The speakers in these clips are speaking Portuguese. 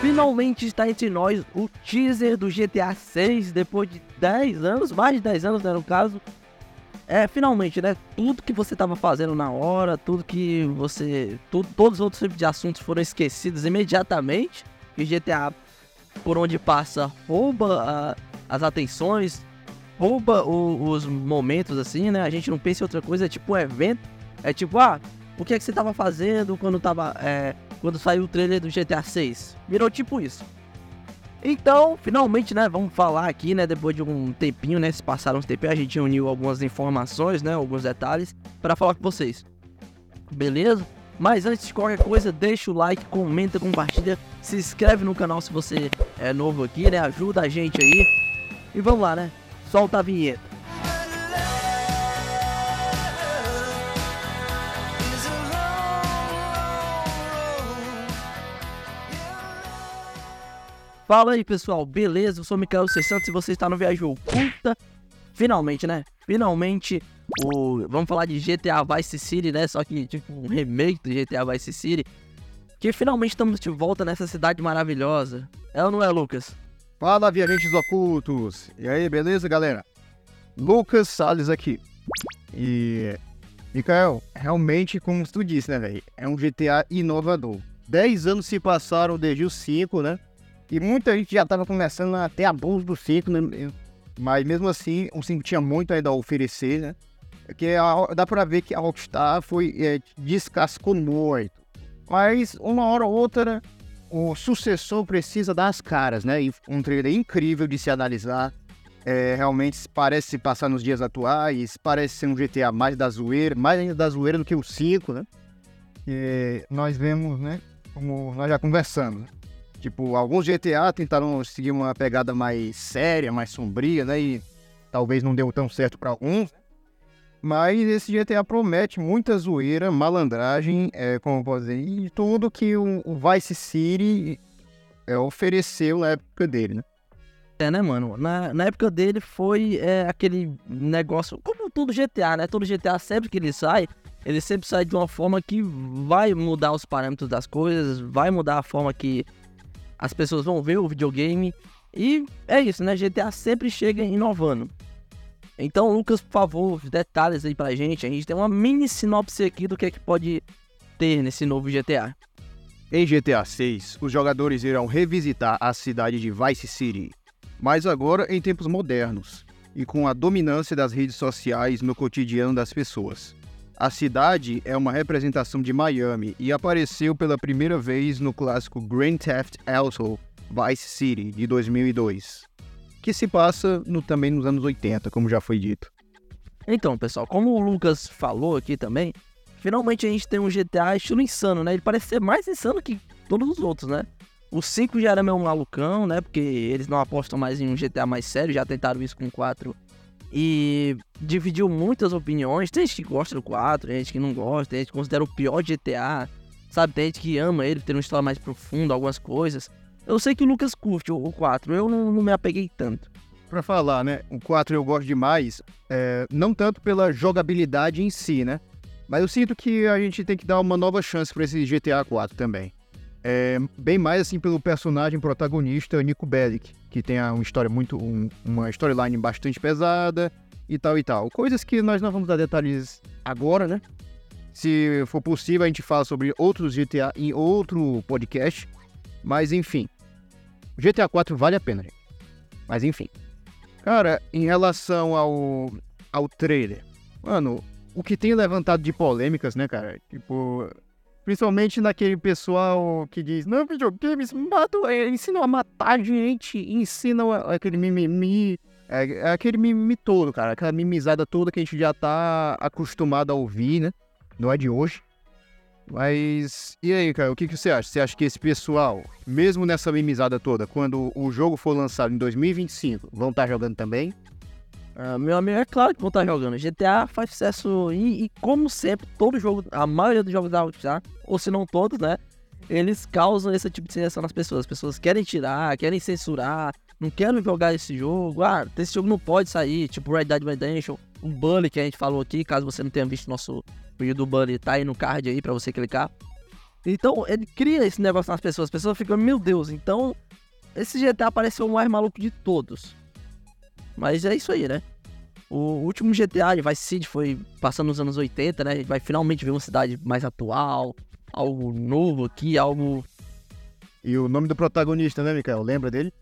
Finalmente está entre nós o teaser do GTA 6 depois de 10 anos, mais de 10 anos né, no caso. É, finalmente, né? Tudo que você estava fazendo na hora, tudo que você. Tudo, todos os outros tipos de assuntos foram esquecidos imediatamente. Que GTA, por onde passa, rouba as atenções, rouba o, os momentos assim, né? A gente não pensa em outra coisa, é tipo um evento. É tipo, ah, o que é que você estava fazendo quando tava. É, quando saiu o trailer do GTA 6. Virou tipo isso. Então, finalmente, né, vamos falar aqui, né, depois de um tempinho, né, se passaram uns tempinhos, a gente uniu algumas informações, né, alguns detalhes para falar com vocês. Beleza? Mas antes de qualquer coisa, deixa o like, comenta, compartilha, se inscreve no canal se você é novo aqui, né, ajuda a gente aí. E vamos lá, né? Solta a vinheta. Fala aí pessoal, beleza? Eu sou o Mikael C. E você está no Viagem Oculta. Finalmente, né? Finalmente, o... vamos falar de GTA Vice City, né? Só que tipo um remake do GTA Vice City. Que finalmente estamos de volta nessa cidade maravilhosa. É ou não é, Lucas? Fala, viajantes ocultos! E aí, beleza, galera? Lucas Salles aqui. E. Mikael, realmente, como tu disse, né, velho? É um GTA inovador. 10 anos se passaram desde o 5, né? E muita gente já estava começando a ter abuso do 5, né? Mas mesmo assim, o 5 tinha muito ainda a oferecer, né? Que a, dá pra ver que a Rockstar foi é, descascou muito. Mas uma hora ou outra, o sucessor precisa dar as caras, né? E um trailer incrível de se analisar. É, realmente parece passar nos dias atuais, parece ser um GTA mais da zoeira, mais ainda da zoeira do que o 5, né? E nós vemos, né? Como nós já conversamos. Tipo, alguns GTA tentaram seguir uma pegada mais séria, mais sombria, né? E talvez não deu tão certo para alguns. Mas esse GTA promete muita zoeira, malandragem, é, como pode dizer, e tudo que o, o Vice City é, ofereceu na época dele, né? É, né, mano? Na, na época dele foi é, aquele negócio, como todo GTA, né? Todo GTA, sempre que ele sai, ele sempre sai de uma forma que vai mudar os parâmetros das coisas, vai mudar a forma que as pessoas vão ver o videogame. E é isso, né? GTA sempre chega inovando. Então, Lucas, por favor, detalhes aí pra gente. A gente tem uma mini sinopse aqui do que é que pode ter nesse novo GTA. Em GTA 6, os jogadores irão revisitar a cidade de Vice City, mas agora em tempos modernos e com a dominância das redes sociais no cotidiano das pessoas. A cidade é uma representação de Miami e apareceu pela primeira vez no clássico Grand Theft Auto Vice City de 2002, que se passa no, também nos anos 80, como já foi dito. Então, pessoal, como o Lucas falou aqui também, finalmente a gente tem um GTA estilo insano, né? Ele parece ser mais insano que todos os outros, né? O 5 já era meio malucão, né? Porque eles não apostam mais em um GTA mais sério, já tentaram isso com o 4 e dividiu muitas opiniões. Tem gente que gosta do 4, tem gente que não gosta, tem gente que considera o pior GTA. Sabe, tem gente que ama ele, ter uma história mais profunda, algumas coisas. Eu sei que o Lucas curte o 4, eu não, não me apeguei tanto. Pra falar, né, o 4 eu gosto demais, é, não tanto pela jogabilidade em si, né? Mas eu sinto que a gente tem que dar uma nova chance para esse GTA 4 também. É, bem mais assim pelo personagem protagonista Nico Bellic, que tem uma história muito. Um, uma storyline bastante pesada e tal e tal. Coisas que nós não vamos dar detalhes agora, né? Se for possível, a gente fala sobre outros GTA em outro podcast. Mas enfim. GTA 4 vale a pena, gente. Mas enfim. Cara, em relação ao, ao trailer, mano, o que tem levantado de polêmicas, né, cara? Tipo, Principalmente naquele pessoal que diz, não, videogames matam, é, ensinam a matar gente, ensinam aquele mimimi, é, é, aquele mimimi todo, cara, aquela mimizada toda que a gente já tá acostumado a ouvir, né? Não é de hoje. Mas, e aí, cara, o que, que você acha? Você acha que esse pessoal, mesmo nessa mimizada toda, quando o jogo for lançado em 2025, vão estar tá jogando também? Uh, meu amigo, é claro que vão estar jogando. GTA faz sucesso e, e, como sempre, todo jogo, a maioria dos jogos da Rockstar, ou se não todos, né? Eles causam esse tipo de sensação nas pessoas. As pessoas querem tirar, querem censurar, não querem jogar esse jogo. Ah, esse jogo não pode sair, tipo Red Dead Redemption, o Bully que a gente falou aqui, caso você não tenha visto nosso vídeo do Bully, tá aí no card aí pra você clicar. Então, ele cria esse negócio nas pessoas. As pessoas ficam, meu Deus, então esse GTA pareceu o mais maluco de todos. Mas é isso aí, né? O último GTA de Vice City foi passando nos anos 80, né? A gente vai finalmente ver uma cidade mais atual, algo novo aqui, algo. E o nome do protagonista, né, Mikael? Lembra dele?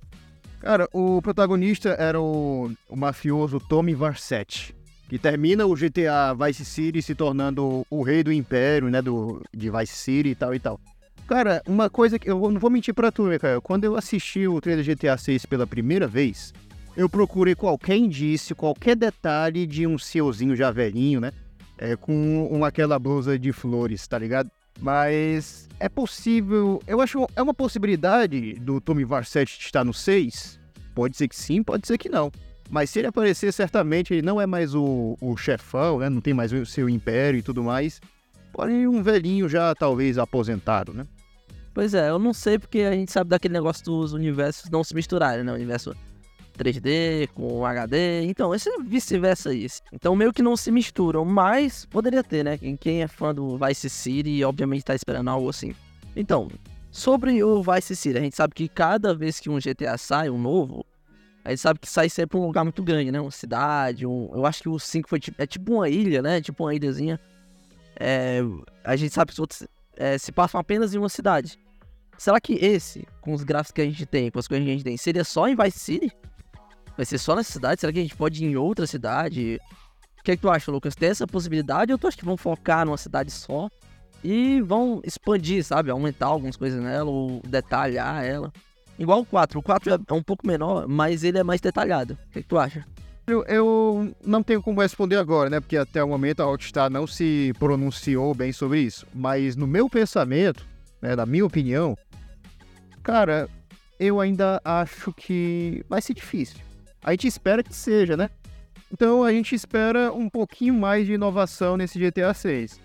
Cara, o protagonista era o, o mafioso Tommy Varset, que termina o GTA Vice City se tornando o rei do império, né, do, de Vice City e tal e tal. Cara, uma coisa que eu não vou mentir pra tu, Mikael, quando eu assisti o trailer GTA 6 pela primeira vez, eu procurei qualquer indício, qualquer detalhe de um seuzinho já velhinho, né, é, com uma, aquela blusa de flores, tá ligado? Mas é possível. Eu acho é uma possibilidade do Tommy Varset estar no 6. Pode ser que sim, pode ser que não. Mas se ele aparecer, certamente ele não é mais o, o chefão, né? Não tem mais o seu império e tudo mais. Porém, um velhinho já talvez aposentado, né? Pois é, eu não sei porque a gente sabe daquele negócio dos universos não se misturarem, né? O universo 3D com HD. Então, esse é vice-versa isso. Então, meio que não se misturam, mas poderia ter, né? Quem é fã do Vice City, obviamente tá esperando algo assim. Então, sobre o Vice City, a gente sabe que cada vez que um GTA sai, um novo, a gente sabe que sai sempre um lugar muito grande, né? Uma cidade, um... eu acho que o 5 foi tipo, é tipo uma ilha, né? Tipo uma ilhazinha. É... A gente sabe que os outros é, se passam apenas em uma cidade. Será que esse, com os gráficos que a gente tem, com as coisas que a gente tem, seria só em Vice City? Vai ser só nessa cidade? Será que a gente pode ir em outra cidade? O que, é que tu acha, Lucas? Tem essa possibilidade ou tu acha que vão focar numa cidade só e vão expandir, sabe? Aumentar algumas coisas nela ou detalhar ela? Igual o 4. O 4 é um pouco menor, mas ele é mais detalhado. O que, é que tu acha? Eu, eu, não tenho como responder agora, né? Porque até o momento a Rockstar não se pronunciou bem sobre isso. Mas no meu pensamento, né, na minha opinião, cara, eu ainda acho que vai ser difícil. A gente espera que seja, né? Então a gente espera um pouquinho mais de inovação nesse GTA 6.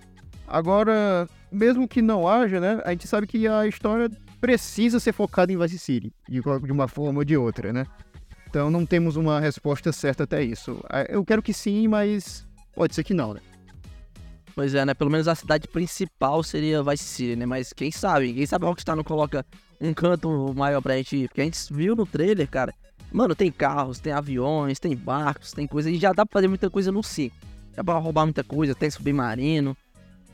Agora, mesmo que não haja, né? A gente sabe que a história precisa ser focada em Vice City, de uma forma ou de outra, né? Então não temos uma resposta certa até isso. Eu quero que sim, mas pode ser que não, né? Pois é, né? Pelo menos a cidade principal seria Vice City, né? Mas quem sabe? Quem sabe a Rockstar não coloca um canto maior pra gente ir? Porque a gente viu no trailer, cara, Mano, tem carros, tem aviões, tem barcos, tem coisa. E já dá pra fazer muita coisa no 5. Já pra roubar muita coisa, tem submarino,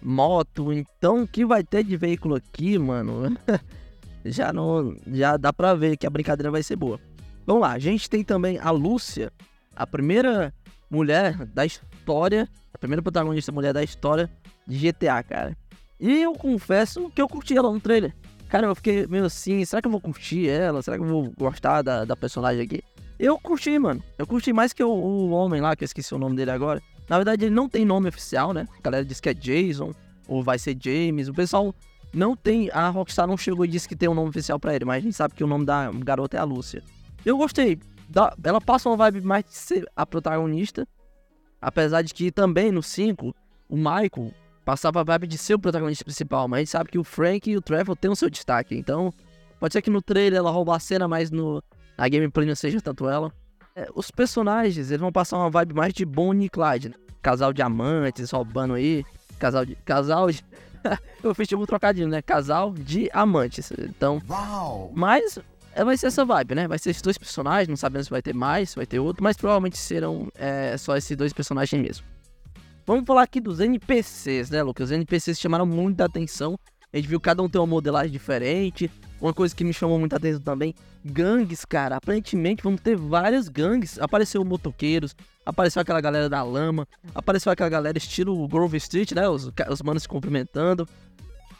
moto. Então, o que vai ter de veículo aqui, mano? já não. Já dá pra ver que a brincadeira vai ser boa. Vamos lá, a gente tem também a Lúcia, a primeira mulher da história, a primeira protagonista mulher da história de GTA, cara. E eu confesso que eu curti ela no trailer. Cara, eu fiquei meio assim, será que eu vou curtir ela? Será que eu vou gostar da, da personagem aqui? Eu curti, mano. Eu curti mais que o, o homem lá, que eu esqueci o nome dele agora. Na verdade, ele não tem nome oficial, né? A galera diz que é Jason, ou vai ser James. O pessoal não tem. A Rockstar não chegou e disse que tem um nome oficial para ele, mas a gente sabe que o nome da garota é a Lúcia. Eu gostei. Da, ela passa uma vibe mais de ser a protagonista. Apesar de que também no 5, o Michael passava a vibe de ser o protagonista principal, mas a gente sabe que o Frank e o Trevor têm o seu destaque. Então, pode ser que no trailer ela roube a cena, mas no, na gameplay não seja tanto ela. É, os personagens, eles vão passar uma vibe mais de Bonnie e Clyde, né? Casal de amantes roubando aí. Casal de. Casal de. Eu fiz tipo um trocadilho, né? Casal de amantes. Então. Uau. Mas é, vai ser essa vibe, né? Vai ser esses dois personagens, não sabemos se vai ter mais, se vai ter outro, mas provavelmente serão é, só esses dois personagens mesmo. Vamos falar aqui dos NPCs, né, Lucas? Os NPCs chamaram muita atenção. A gente viu cada um ter uma modelagem diferente. Uma coisa que me chamou muita atenção também, gangues, cara. Aparentemente vamos ter várias gangues. Apareceu motoqueiros, apareceu aquela galera da lama, apareceu aquela galera estilo Grove Street, né? Os, os manos se cumprimentando.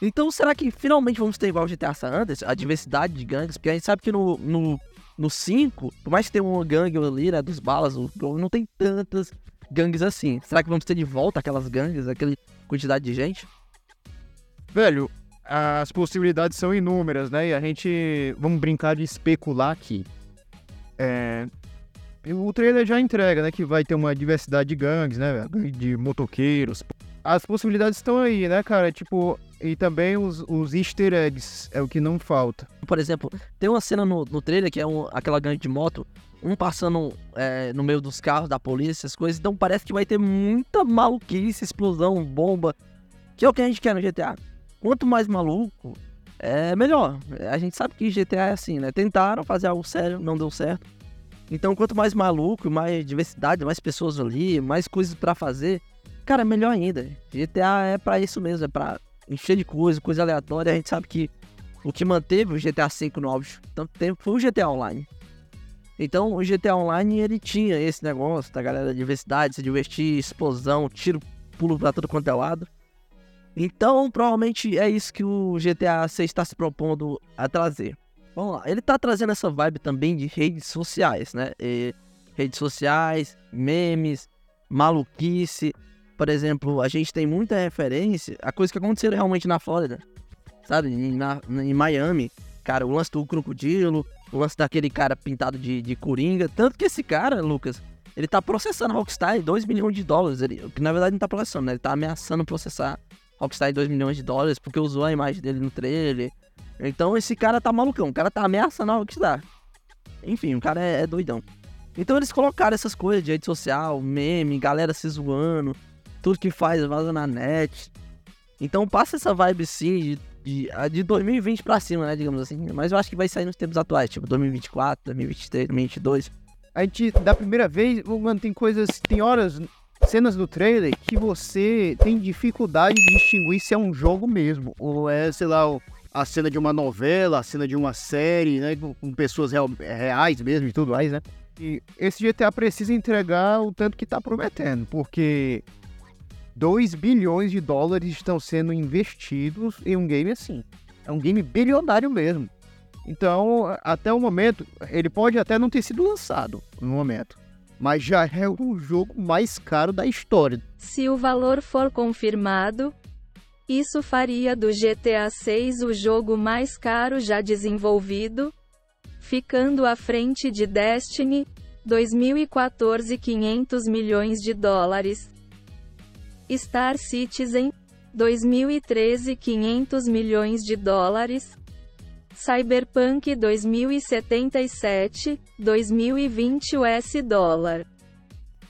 Então, será que finalmente vamos ter igual o GTA San Andreas, a diversidade de gangues? Porque a gente sabe que no, no, no 5, por mais que tenha uma gangue ali, né, dos balas, não tem tantas gangues assim. Será que vamos ter de volta aquelas gangues, aquela quantidade de gente? Velho, as possibilidades são inúmeras, né? E a gente. Vamos brincar de especular aqui. É. O trailer já entrega, né? Que vai ter uma diversidade de gangues, né? De motoqueiros. As possibilidades estão aí, né, cara? Tipo, e também os, os easter eggs é o que não falta. Por exemplo, tem uma cena no, no trailer que é um, aquela gangue de moto um passando é, no meio dos carros da polícia, as coisas. Então parece que vai ter muita maluquice, explosão, bomba. Que é o que a gente quer no GTA. quanto mais maluco, é melhor. A gente sabe que GTA é assim, né? Tentaram fazer algo sério, não deu certo. Então, quanto mais maluco, mais diversidade, mais pessoas ali, mais coisas para fazer, cara, melhor ainda. GTA é para isso mesmo, é para encher de coisa, coisa aleatória. A gente sabe que o que manteve o GTA V no auge tanto tempo foi o GTA Online. Então, o GTA Online ele tinha esse negócio da galera da diversidade, se divertir, explosão, tiro, pulo pra todo quanto é lado. Então, provavelmente é isso que o GTA 6 está se propondo a trazer. Vamos lá, ele está trazendo essa vibe também de redes sociais, né? E redes sociais, memes, maluquice. Por exemplo, a gente tem muita referência a coisas que aconteceram realmente na Flórida, sabe? Em, na, em Miami. Cara, o lance do crocodilo, o lance daquele cara pintado de, de coringa. Tanto que esse cara, Lucas, ele tá processando Rockstar em 2 milhões de dólares. Ele, que na verdade não tá processando, né? Ele tá ameaçando processar Rockstar em 2 milhões de dólares porque usou a imagem dele no trailer. Então esse cara tá malucão, o cara tá ameaçando a Rockstar. Enfim, o cara é, é doidão. Então eles colocaram essas coisas de rede social, meme, galera se zoando, tudo que faz vaza na net. Então passa essa vibe sim de, de, de 2020 pra cima, né, digamos assim. Mas eu acho que vai sair nos tempos atuais, tipo 2024, 2023, 2022. A gente, da primeira vez, mano, tem coisas, tem horas cenas do trailer que você tem dificuldade de distinguir se é um jogo mesmo, ou é, sei lá, a cena de uma novela, a cena de uma série, né, com pessoas real, reais mesmo e tudo mais, né? E esse GTA precisa entregar o tanto que tá prometendo, porque 2 bilhões de dólares estão sendo investidos em um game assim. É um game bilionário mesmo. Então, até o momento, ele pode até não ter sido lançado no momento mas já é o jogo mais caro da história. Se o valor for confirmado, isso faria do GTA 6 o jogo mais caro já desenvolvido, ficando à frente de Destiny, 2014 500 milhões de dólares. Star Citizen, 2013 500 milhões de dólares. Cyberpunk 2077, 2020 US dólar.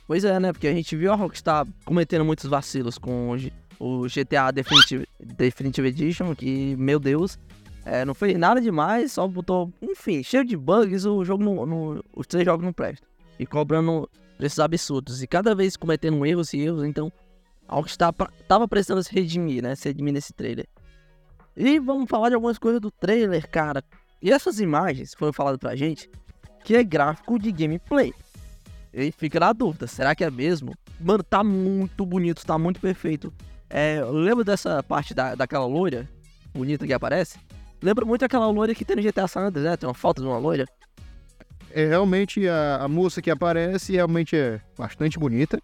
Pois é, né? Porque a gente viu a Rockstar cometendo muitos vacilos com o GTA Definitive, Definitive Edition, que, meu Deus, é, não fez nada demais, só botou, enfim, cheio de bugs, o jogo não, no, os três jogos não prestam. E cobrando preços absurdos. E cada vez cometendo erros e erros, então a Rockstar tava precisando se redimir, né? Se redimir nesse trailer. E vamos falar de algumas coisas do trailer, cara. E essas imagens foram faladas pra gente que é gráfico de gameplay. E fica na dúvida, será que é mesmo? Mano, tá muito bonito, tá muito perfeito. É, lembra dessa parte da, daquela loira bonita que aparece? Lembra muito aquela loira que tem no GTA San Andreas, né? Tem uma falta de uma loira. É, realmente, a, a moça que aparece realmente é bastante bonita.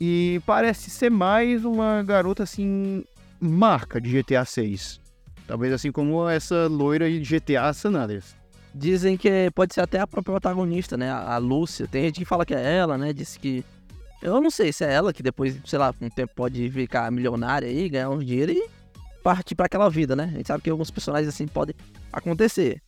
E parece ser mais uma garota, assim, marca de GTA 6. Talvez assim como essa loira de GTA San Andreas. Dizem que pode ser até a própria protagonista, né? A Lúcia. Tem gente que fala que é ela, né? Disse que. Eu não sei se é ela que depois, sei lá, com o tempo pode ficar milionária aí, ganhar um dinheiro e partir para aquela vida, né? A gente sabe que alguns personagens assim podem acontecer.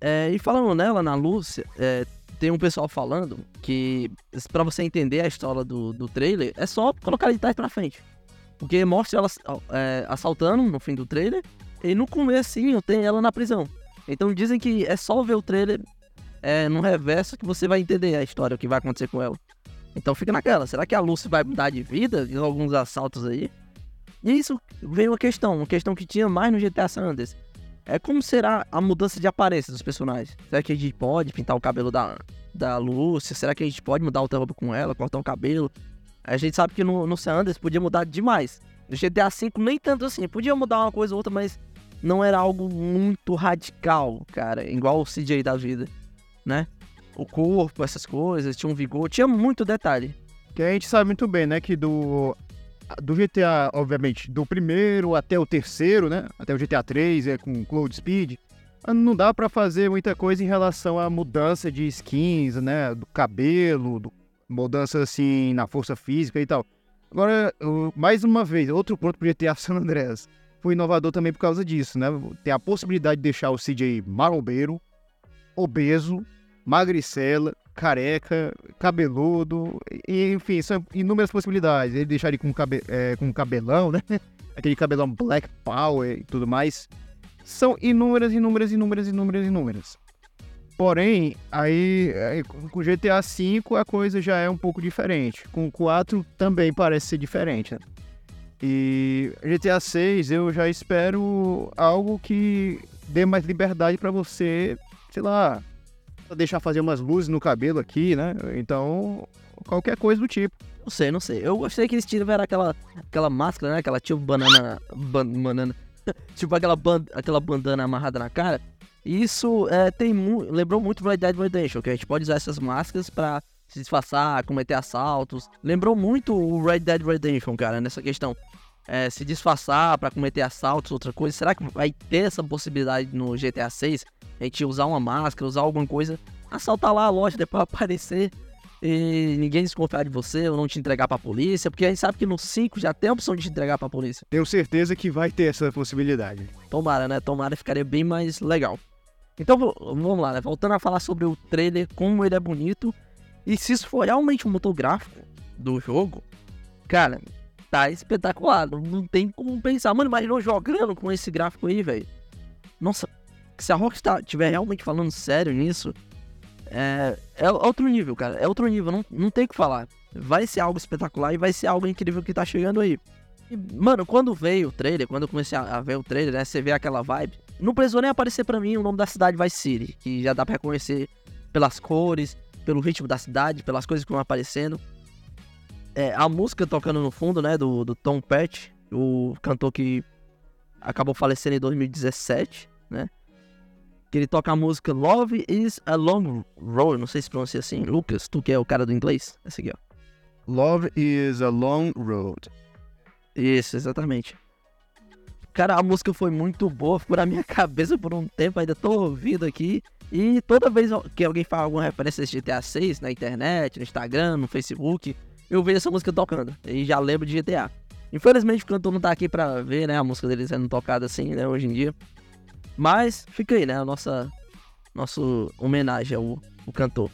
É, e falando nela, na Lúcia, é, tem um pessoal falando que para você entender a história do, do trailer, é só colocar de trás pra frente. Porque mostra ela é, assaltando no fim do trailer. E no começo tem ela na prisão. Então dizem que é só ver o trailer é, no reverso que você vai entender a história, o que vai acontecer com ela. Então fica naquela, será que a Lucy vai mudar de vida em alguns assaltos aí? E isso veio uma questão, uma questão que tinha mais no GTA San Andreas. É como será a mudança de aparência dos personagens? Será que a gente pode pintar o cabelo da, da Lúcia? Será que a gente pode mudar o roupa com ela, cortar o cabelo? A gente sabe que no, no San Andreas podia mudar demais. No GTA V nem tanto assim. Podia mudar uma coisa ou outra, mas não era algo muito radical, cara. Igual o CJ da vida, né? O corpo, essas coisas, tinha um vigor, tinha muito detalhe. Que a gente sabe muito bem, né? Que do, do GTA, obviamente, do primeiro até o terceiro, né? Até o GTA 3, é, com Cloud Speed. Não dá para fazer muita coisa em relação à mudança de skins, né? Do cabelo, do mudanças assim na força física e tal. Agora, mais uma vez, outro ponto pro GTA San Andreas. Foi inovador também por causa disso, né? Tem a possibilidade de deixar o CJ marombeiro, obeso, magricela, careca, cabeludo, e, enfim, são inúmeras possibilidades. Ele deixar ele com, cabe, é, com cabelão, né? aquele cabelão Black Power e tudo mais. São inúmeras, inúmeras, inúmeras, inúmeras, inúmeras. Porém, aí, aí com GTA V a coisa já é um pouco diferente. Com o 4 também parece ser diferente, né? E GTA 6 eu já espero algo que dê mais liberdade para você, sei lá, deixar fazer umas luzes no cabelo aqui, né? Então, qualquer coisa do tipo. Não sei, não sei. Eu gostei que eles tiveram aquela, aquela máscara, né? Aquela tipo banana. Ban, banana. tipo aquela, band, aquela bandana amarrada na cara. Isso é, tem mu lembrou muito Red Dead Redemption, que a gente pode usar essas máscaras pra se disfarçar, cometer assaltos. Lembrou muito o Red Dead Redemption, cara, nessa questão. É, se disfarçar para cometer assaltos, outra coisa. Será que vai ter essa possibilidade no GTA 6? A gente usar uma máscara, usar alguma coisa, assaltar lá a loja, depois aparecer e ninguém desconfiar de você ou não te entregar pra polícia, porque a gente sabe que no 5 já tem a opção de te entregar pra polícia. Tenho certeza que vai ter essa possibilidade. Tomara, né? Tomara ficaria bem mais legal. Então vamos lá, né? Voltando a falar sobre o trailer, como ele é bonito e se isso for realmente um motor gráfico do jogo, cara, tá espetacular. Não tem como pensar. Mano, imaginou jogando com esse gráfico aí, velho. Nossa, se a Rockstar estiver realmente falando sério nisso, é, é outro nível, cara. É outro nível, não, não tem o que falar. Vai ser algo espetacular e vai ser algo incrível que tá chegando aí. E, mano, quando veio o trailer, quando eu comecei a ver o trailer, né, você vê aquela vibe. Não precisou nem aparecer para mim o nome da cidade Vice City, que já dá pra reconhecer pelas cores, pelo ritmo da cidade, pelas coisas que vão aparecendo. É, a música tocando no fundo, né, do, do Tom Petty, o cantor que acabou falecendo em 2017, né? Que ele toca a música Love is a Long Road, não sei se pronuncia assim. Lucas, tu que é o cara do inglês? Esse aqui, ó. Love is a Long Road. Isso, exatamente. Cara, a música foi muito boa, ficou na minha cabeça por um tempo, ainda tô ouvindo aqui. E toda vez que alguém fala alguma referência de GTA 6 na internet, no Instagram, no Facebook, eu vejo essa música tocando. E já lembro de GTA. Infelizmente o cantor não tá aqui pra ver, né? A música dele sendo tocada assim, né? Hoje em dia. Mas fica aí, né? A nossa nosso homenagem ao, ao cantor.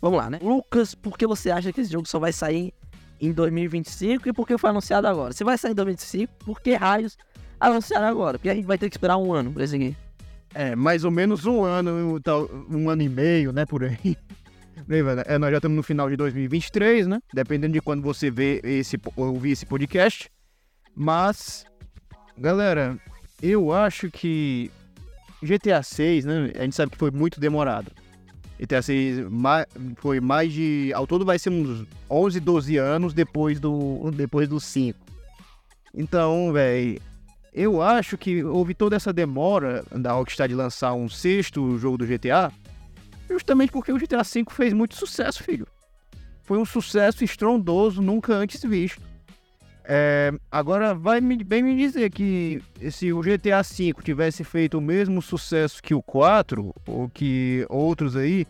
Vamos lá, né? Lucas, por que você acha que esse jogo só vai sair em 2025 e por que foi anunciado agora? Se vai sair em 2025, por que raios anunciaram agora? Porque a gente vai ter que esperar um ano pra esse aqui. É, mais ou menos um ano, um ano e meio, né, por aí. É, nós já estamos no final de 2023, né? Dependendo de quando você vê esse, ouvir esse podcast. Mas, galera, eu acho que GTA 6, né? A gente sabe que foi muito demorado. GTA 6 foi mais de. Ao todo vai ser uns 11, 12 anos depois do, depois do 5. Então, velho, eu acho que houve toda essa demora da Rockstar de lançar um sexto jogo do GTA, justamente porque o GTA V fez muito sucesso, filho. Foi um sucesso estrondoso, nunca antes visto. É, agora, vai me, bem me dizer que se o GTA V tivesse feito o mesmo sucesso que o 4, ou que outros aí,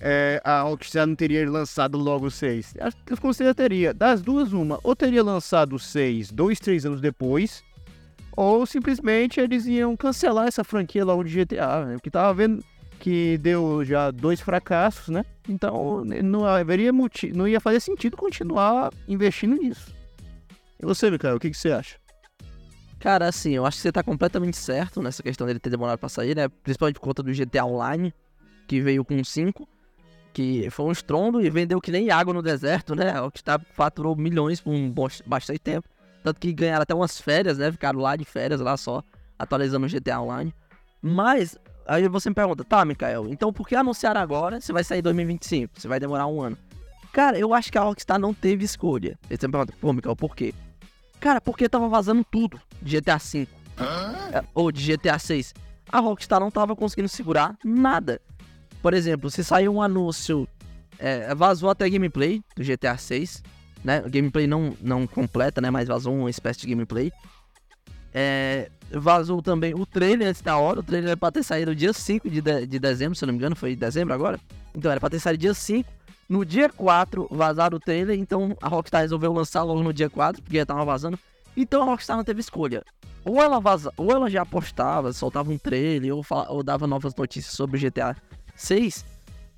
é, a Rockstar não teria lançado logo o 6. Eu considero teria. Das duas, uma. Ou teria lançado o 6 dois, três anos depois, ou simplesmente eles iam cancelar essa franquia logo de GTA, né? Porque tava vendo que deu já dois fracassos, né? Então não haveria motivo, não ia fazer sentido continuar investindo nisso. E você, Mikael, o que, que você acha? Cara, assim, eu acho que você tá completamente certo nessa questão dele ter demorado pra sair, né? Principalmente por conta do GTA Online, que veio com 5, que foi um estrondo e vendeu que nem água no deserto, né? O que tá, faturou milhões por um bastante tempo. Tanto que ganharam até umas férias, né? Ficaram lá de férias, lá só, atualizando o GTA Online. Mas, aí você me pergunta, tá, Mikael, então por que anunciar agora se vai sair em 2025? Se vai demorar um ano? Cara, eu acho que a Rockstar não teve escolha. Aí você me pergunta, pô, Mikael, por quê? Cara, porque tava vazando tudo de GTA V. É, ou de GTA 6. A Rockstar não tava conseguindo segurar nada. Por exemplo, se saiu um anúncio, é, vazou até gameplay do GTA 6 né? Gameplay não, não completa, né? Mas vazou uma espécie de gameplay. É, vazou também o trailer antes da hora. O trailer era pra ter saído dia 5 de, de, de dezembro, se eu não me engano. Foi dezembro agora? Então era pra ter saído dia 5. No dia 4 vazaram o trailer. Então a Rockstar resolveu lançar logo no dia 4, porque já tava vazando. Então a Rockstar não teve escolha. Ou ela, vaza, ou ela já postava, soltava um trailer, ou, fala, ou dava novas notícias sobre o GTA 6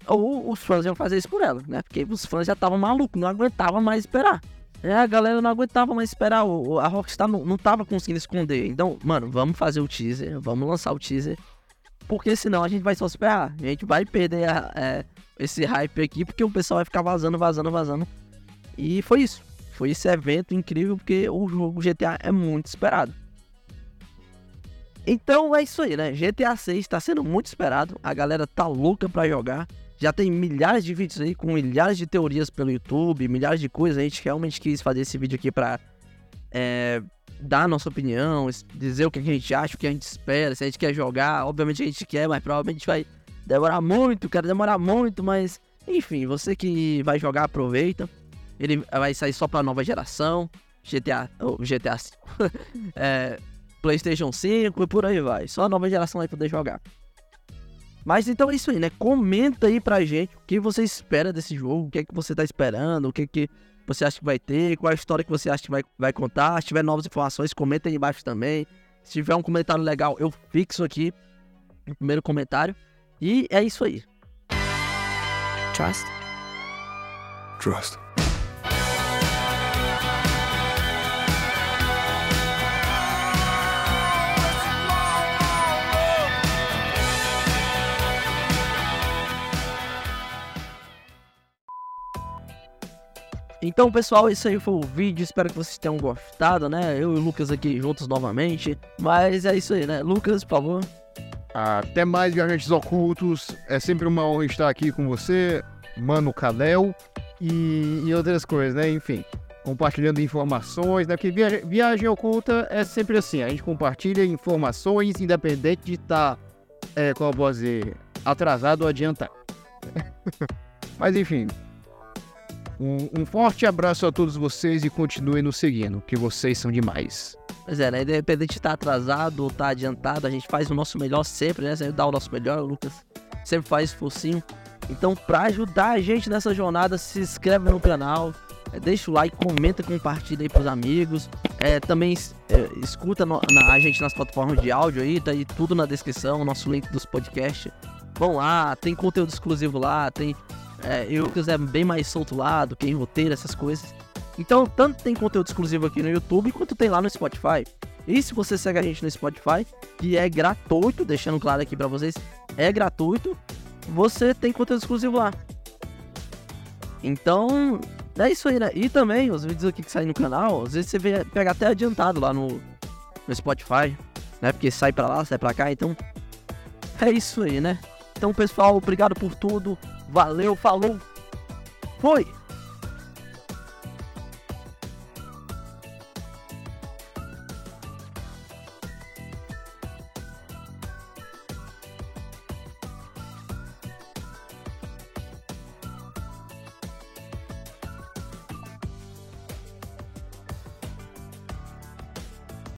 ou os fãs iam fazer isso por ela, né? Porque os fãs já estavam malucos, não aguentavam mais esperar. É, a galera não aguentava mais esperar. A Rockstar não, não tava conseguindo esconder. Então, mano, vamos fazer o teaser, vamos lançar o teaser. Porque senão a gente vai só esperar. A gente vai perder a, é, esse hype aqui, porque o pessoal vai ficar vazando, vazando, vazando. E foi isso. Foi esse evento incrível, porque o jogo GTA é muito esperado. Então é isso aí, né? GTA 6 está sendo muito esperado. A galera tá louca pra jogar. Já tem milhares de vídeos aí com milhares de teorias pelo YouTube, milhares de coisas. A gente realmente quis fazer esse vídeo aqui pra é, dar a nossa opinião, dizer o que a gente acha, o que a gente espera, se a gente quer jogar. Obviamente a gente quer, mas provavelmente vai demorar muito, quero demorar muito, mas enfim, você que vai jogar, aproveita. Ele vai sair só pra nova geração. GTA, oh, GTA é, PlayStation 5 e por aí vai. Só a nova geração vai poder jogar. Mas então é isso aí, né? Comenta aí pra gente o que você espera desse jogo, o que é que você tá esperando, o que é que você acha que vai ter, qual é a história que você acha que vai, vai contar. Se tiver novas informações, comenta aí embaixo também. Se tiver um comentário legal, eu fixo aqui no primeiro comentário. E é isso aí. Trust. Trust. Então, pessoal, esse aí foi o vídeo. Espero que vocês tenham gostado, né? Eu e o Lucas aqui juntos novamente. Mas é isso aí, né? Lucas, por favor. Até mais, viajantes ocultos. É sempre uma honra estar aqui com você, Mano Kalel e, e outras coisas, né? Enfim, compartilhando informações, né? Porque viagem, viagem oculta é sempre assim: a gente compartilha informações, independente de estar, tá, é, como eu posso dizer, atrasado ou adiantado. Mas enfim, um, um, forte abraço a todos vocês e continuem nos seguindo, que vocês são demais. Pois é, né? Independente de estar atrasado ou estar adiantado, a gente faz o nosso melhor sempre, né? Sempre dá o nosso melhor, o Lucas sempre faz focinho. Então, pra ajudar a gente nessa jornada, se inscreve no canal, é, deixa o like, comenta, compartilha aí pros amigos. É, também é, escuta no, na, a gente nas plataformas de áudio aí, tá aí tudo na descrição, nosso link dos podcasts. Vão lá, tem conteúdo exclusivo lá, tem é, eu é bem mais solto lá do que em roteiro, essas coisas. Então, tanto tem conteúdo exclusivo aqui no YouTube, quanto tem lá no Spotify. E se você segue a gente no Spotify, que é gratuito, deixando claro aqui para vocês, é gratuito, você tem conteúdo exclusivo lá. Então, é isso aí, né? E também, os vídeos aqui que saem no canal, às vezes você vê, pega até adiantado lá no, no Spotify, né? Porque sai pra lá, sai pra cá, então... É isso aí, né? Então, pessoal, obrigado por tudo. Valeu, falou. Foi.